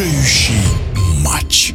решающий матч.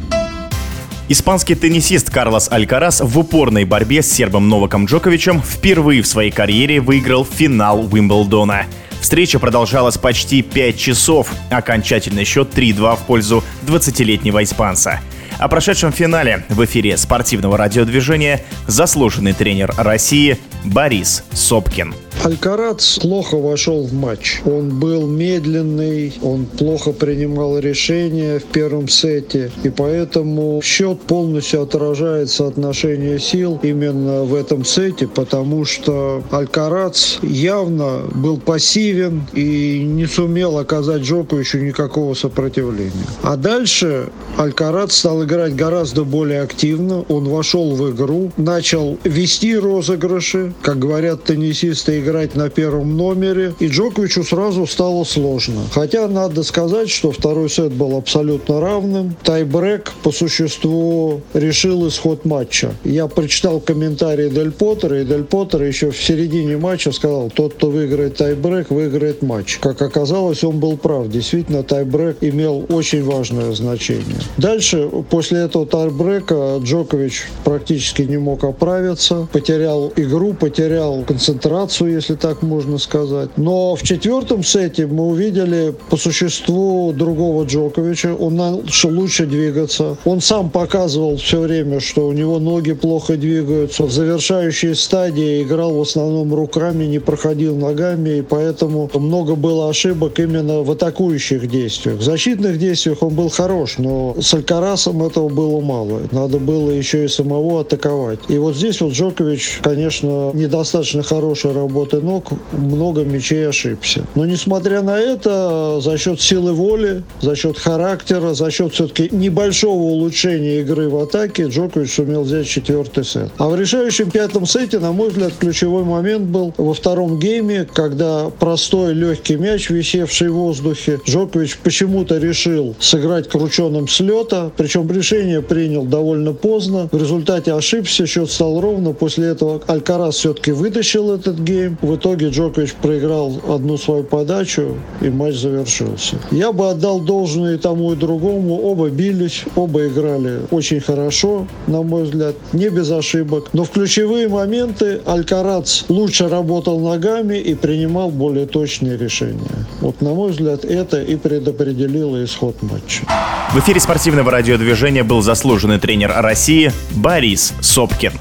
Испанский теннисист Карлос Алькарас в упорной борьбе с сербом Новаком Джоковичем впервые в своей карьере выиграл финал Уимблдона. Встреча продолжалась почти 5 часов, окончательный счет 3-2 в пользу 20-летнего испанца. О прошедшем финале в эфире спортивного радиодвижения заслуженный тренер России Борис Сопкин. Алькарац плохо вошел в матч. Он был медленный, он плохо принимал решения в первом сете, и поэтому счет полностью отражает соотношение сил именно в этом сете, потому что Алькарац явно был пассивен и не сумел оказать Джоковичу никакого сопротивления. А дальше Алькарац стал играть гораздо более активно, он вошел в игру, начал вести розыгрыши, как говорят теннисисты, играть на первом номере, и Джоковичу сразу стало сложно. Хотя надо сказать, что второй сет был абсолютно равным. Тайбрек по существу решил исход матча. Я прочитал комментарии Дель Поттера, и Дель Поттер еще в середине матча сказал, тот, кто выиграет тайбрек, выиграет матч. Как оказалось, он был прав. Действительно, тайбрек имел очень важное значение. Дальше, после этого тайбрека, Джокович практически не мог оправиться, потерял игру, потерял концентрацию, если так можно сказать. Но в четвертом сете мы увидели по существу другого Джоковича. Он начал лучше двигаться. Он сам показывал все время, что у него ноги плохо двигаются. В завершающей стадии играл в основном руками, не проходил ногами, и поэтому много было ошибок именно в атакующих действиях. В защитных действиях он был хорош, но с Алькарасом этого было мало. Надо было еще и самого атаковать. И вот здесь вот Джокович, конечно, недостаточно хорошей работы ног, много мячей ошибся. Но несмотря на это, за счет силы воли, за счет характера, за счет все-таки небольшого улучшения игры в атаке, Джокович сумел взять четвертый сет. А в решающем пятом сете, на мой взгляд, ключевой момент был во втором гейме, когда простой легкий мяч, висевший в воздухе, Джокович почему-то решил сыграть крученым с лета, причем решение принял довольно поздно. В результате ошибся, счет стал ровно. После этого Алькарас все-таки вытащил этот гейм. В итоге Джокович проиграл одну свою подачу, и матч завершился. Я бы отдал должное и тому, и другому. Оба бились, оба играли очень хорошо, на мой взгляд, не без ошибок. Но в ключевые моменты Алькарац лучше работал ногами и принимал более точные решения. Вот, на мой взгляд, это и предопределило исход матча. В эфире спортивного радиодвижения был заслуженный тренер России Борис Сопкин.